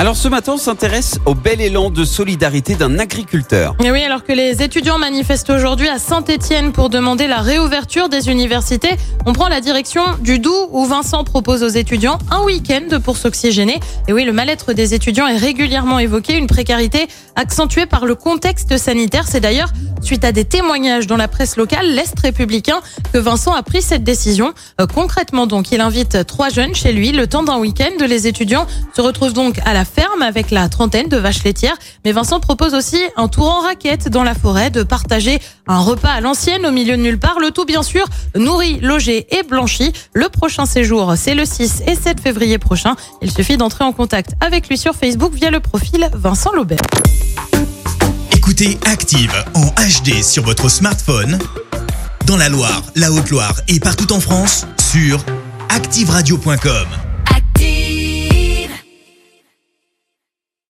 Alors ce matin, on s'intéresse au bel élan de solidarité d'un agriculteur. Et oui, alors que les étudiants manifestent aujourd'hui à Saint-Étienne pour demander la réouverture des universités, on prend la direction du Doubs où Vincent propose aux étudiants un week-end pour s'oxygéner. Et oui, le mal-être des étudiants est régulièrement évoqué, une précarité accentuée par le contexte sanitaire. C'est d'ailleurs suite à des témoignages dans la presse locale, l'Est républicain, que Vincent a pris cette décision. Euh, concrètement donc, il invite trois jeunes chez lui le temps d'un week-end. Les étudiants se retrouvent donc à la ferme avec la trentaine de vaches laitières. Mais Vincent propose aussi un tour en raquette dans la forêt, de partager un repas à l'ancienne au milieu de nulle part. Le tout bien sûr nourri, logé et blanchi. Le prochain séjour, c'est le 6 et 7 février prochain. Il suffit d'entrer en contact avec lui sur Facebook via le profil Vincent Laubert. Écoutez Active en HD sur votre smartphone, dans la Loire, la Haute-Loire et partout en France, sur activeradio.com.